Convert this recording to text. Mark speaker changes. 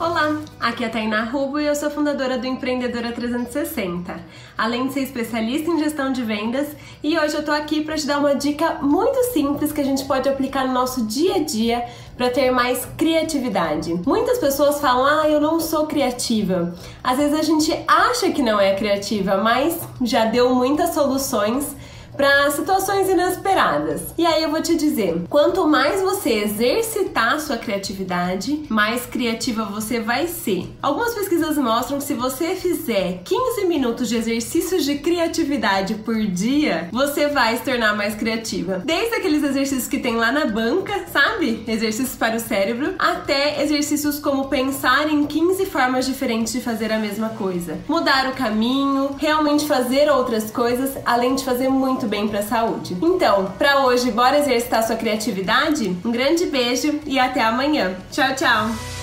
Speaker 1: Olá, aqui é a Tainá Rubo e eu sou fundadora do Empreendedora 360. Além de ser especialista em gestão de vendas, e hoje eu tô aqui para te dar uma dica muito simples que a gente pode aplicar no nosso dia a dia para ter mais criatividade. Muitas pessoas falam: "Ah, eu não sou criativa". Às vezes a gente acha que não é criativa, mas já deu muitas soluções para situações inesperadas. E aí eu vou te dizer, quanto mais você exercitar sua criatividade, mais criativa você vai ser. Algumas pesquisas mostram que se você fizer 15 minutos de exercícios de criatividade por dia, você vai se tornar mais criativa. Desde aqueles exercícios que tem lá na banca, sabe? Exercícios para o cérebro, até exercícios como pensar em 15 formas diferentes de fazer a mesma coisa. Mudar o caminho, realmente fazer outras coisas, além de fazer muito bem para a saúde. Então, para hoje, bora exercitar sua criatividade? Um grande beijo e até amanhã. Tchau, tchau.